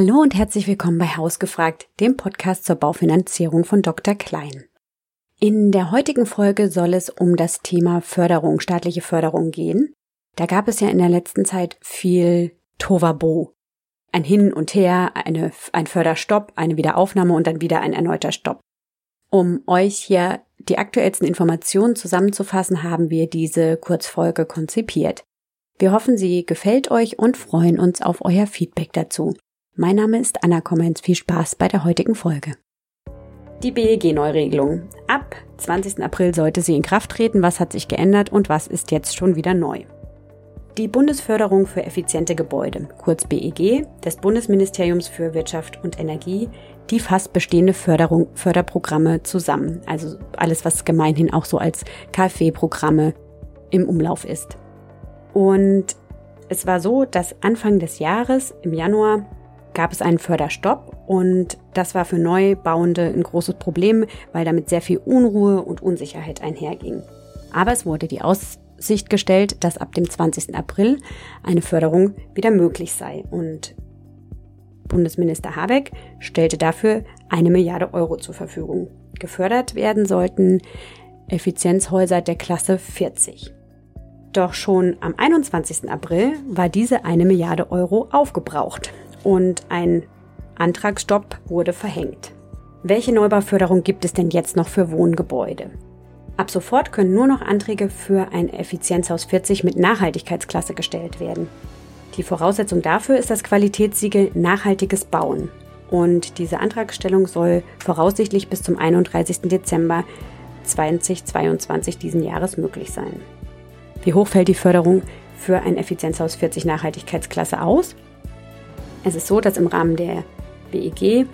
Hallo und herzlich willkommen bei Hausgefragt, dem Podcast zur Baufinanzierung von Dr. Klein. In der heutigen Folge soll es um das Thema Förderung, staatliche Förderung gehen. Da gab es ja in der letzten Zeit viel Tovabo. Ein Hin und Her, eine, ein Förderstopp, eine Wiederaufnahme und dann wieder ein erneuter Stopp. Um euch hier die aktuellsten Informationen zusammenzufassen, haben wir diese Kurzfolge konzipiert. Wir hoffen, sie gefällt euch und freuen uns auf euer Feedback dazu. Mein Name ist Anna Kommens. Viel Spaß bei der heutigen Folge. Die BEG-Neuregelung. Ab 20. April sollte sie in Kraft treten. Was hat sich geändert und was ist jetzt schon wieder neu? Die Bundesförderung für effiziente Gebäude, kurz BEG, des Bundesministeriums für Wirtschaft und Energie, die fasst bestehende Förderung, Förderprogramme zusammen. Also alles, was gemeinhin auch so als KfW-Programme im Umlauf ist. Und es war so, dass Anfang des Jahres, im Januar, gab es einen Förderstopp und das war für Neubauende ein großes Problem, weil damit sehr viel Unruhe und Unsicherheit einherging. Aber es wurde die Aussicht gestellt, dass ab dem 20. April eine Förderung wieder möglich sei und Bundesminister Habeck stellte dafür eine Milliarde Euro zur Verfügung. Gefördert werden sollten Effizienzhäuser der Klasse 40. Doch schon am 21. April war diese eine Milliarde Euro aufgebraucht und ein Antragsstopp wurde verhängt. Welche Neubauförderung gibt es denn jetzt noch für Wohngebäude? Ab sofort können nur noch Anträge für ein Effizienzhaus 40 mit Nachhaltigkeitsklasse gestellt werden. Die Voraussetzung dafür ist das Qualitätssiegel Nachhaltiges Bauen. Und diese Antragstellung soll voraussichtlich bis zum 31. Dezember 2022 diesen Jahres möglich sein. Wie hoch fällt die Förderung für ein Effizienzhaus 40 Nachhaltigkeitsklasse aus? Es ist so, dass im Rahmen der BEG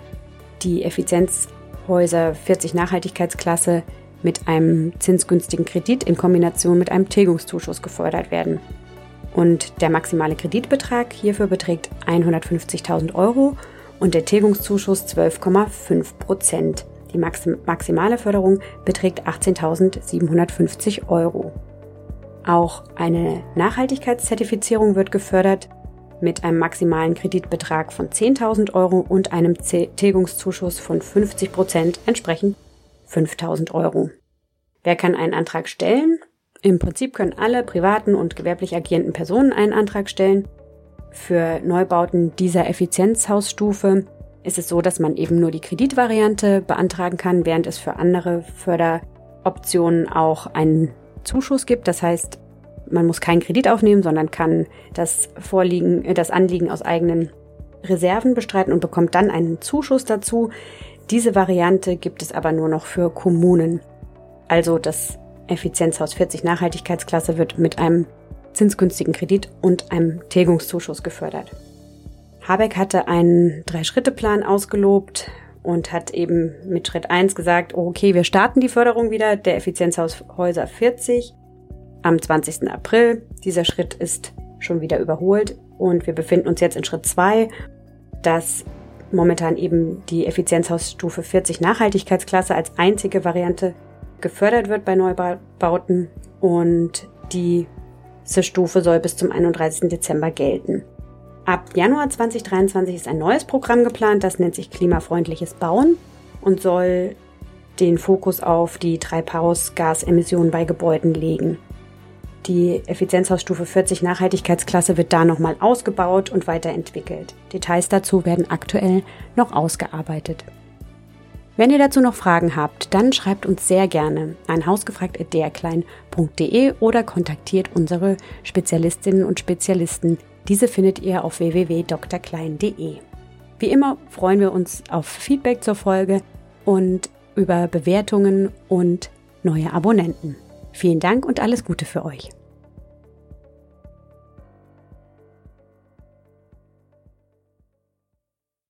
die Effizienzhäuser 40 Nachhaltigkeitsklasse mit einem zinsgünstigen Kredit in Kombination mit einem Tilgungszuschuss gefördert werden. Und der maximale Kreditbetrag hierfür beträgt 150.000 Euro und der Tilgungszuschuss 12,5 Prozent. Die maximale Förderung beträgt 18.750 Euro. Auch eine Nachhaltigkeitszertifizierung wird gefördert mit einem maximalen Kreditbetrag von 10.000 Euro und einem Tilgungszuschuss von 50 Prozent, entsprechend 5.000 Euro. Wer kann einen Antrag stellen? Im Prinzip können alle privaten und gewerblich agierenden Personen einen Antrag stellen. Für Neubauten dieser Effizienzhausstufe ist es so, dass man eben nur die Kreditvariante beantragen kann, während es für andere Förderoptionen auch einen Zuschuss gibt. Das heißt, man muss keinen Kredit aufnehmen, sondern kann das Vorliegen, äh, das Anliegen aus eigenen Reserven bestreiten und bekommt dann einen Zuschuss dazu. Diese Variante gibt es aber nur noch für Kommunen. Also das Effizienzhaus 40 Nachhaltigkeitsklasse wird mit einem zinsgünstigen Kredit und einem Tilgungszuschuss gefördert. Habeck hatte einen Drei-Schritte-Plan ausgelobt und hat eben mit Schritt 1 gesagt, okay, wir starten die Förderung wieder der Effizienzhaushäuser 40 am 20. April. Dieser Schritt ist schon wieder überholt und wir befinden uns jetzt in Schritt 2, dass momentan eben die Effizienzhausstufe 40 Nachhaltigkeitsklasse als einzige Variante gefördert wird bei Neubauten und diese Stufe soll bis zum 31. Dezember gelten. Ab Januar 2023 ist ein neues Programm geplant, das nennt sich klimafreundliches Bauen und soll den Fokus auf die Treibhausgasemissionen bei Gebäuden legen. Die Effizienzhausstufe 40 Nachhaltigkeitsklasse wird da nochmal ausgebaut und weiterentwickelt. Details dazu werden aktuell noch ausgearbeitet. Wenn ihr dazu noch Fragen habt, dann schreibt uns sehr gerne an hausgefragt.derklein.de oder kontaktiert unsere Spezialistinnen und Spezialisten. Diese findet ihr auf www.drklein.de. Wie immer freuen wir uns auf Feedback zur Folge und über Bewertungen und neue Abonnenten. Vielen Dank und alles Gute für euch.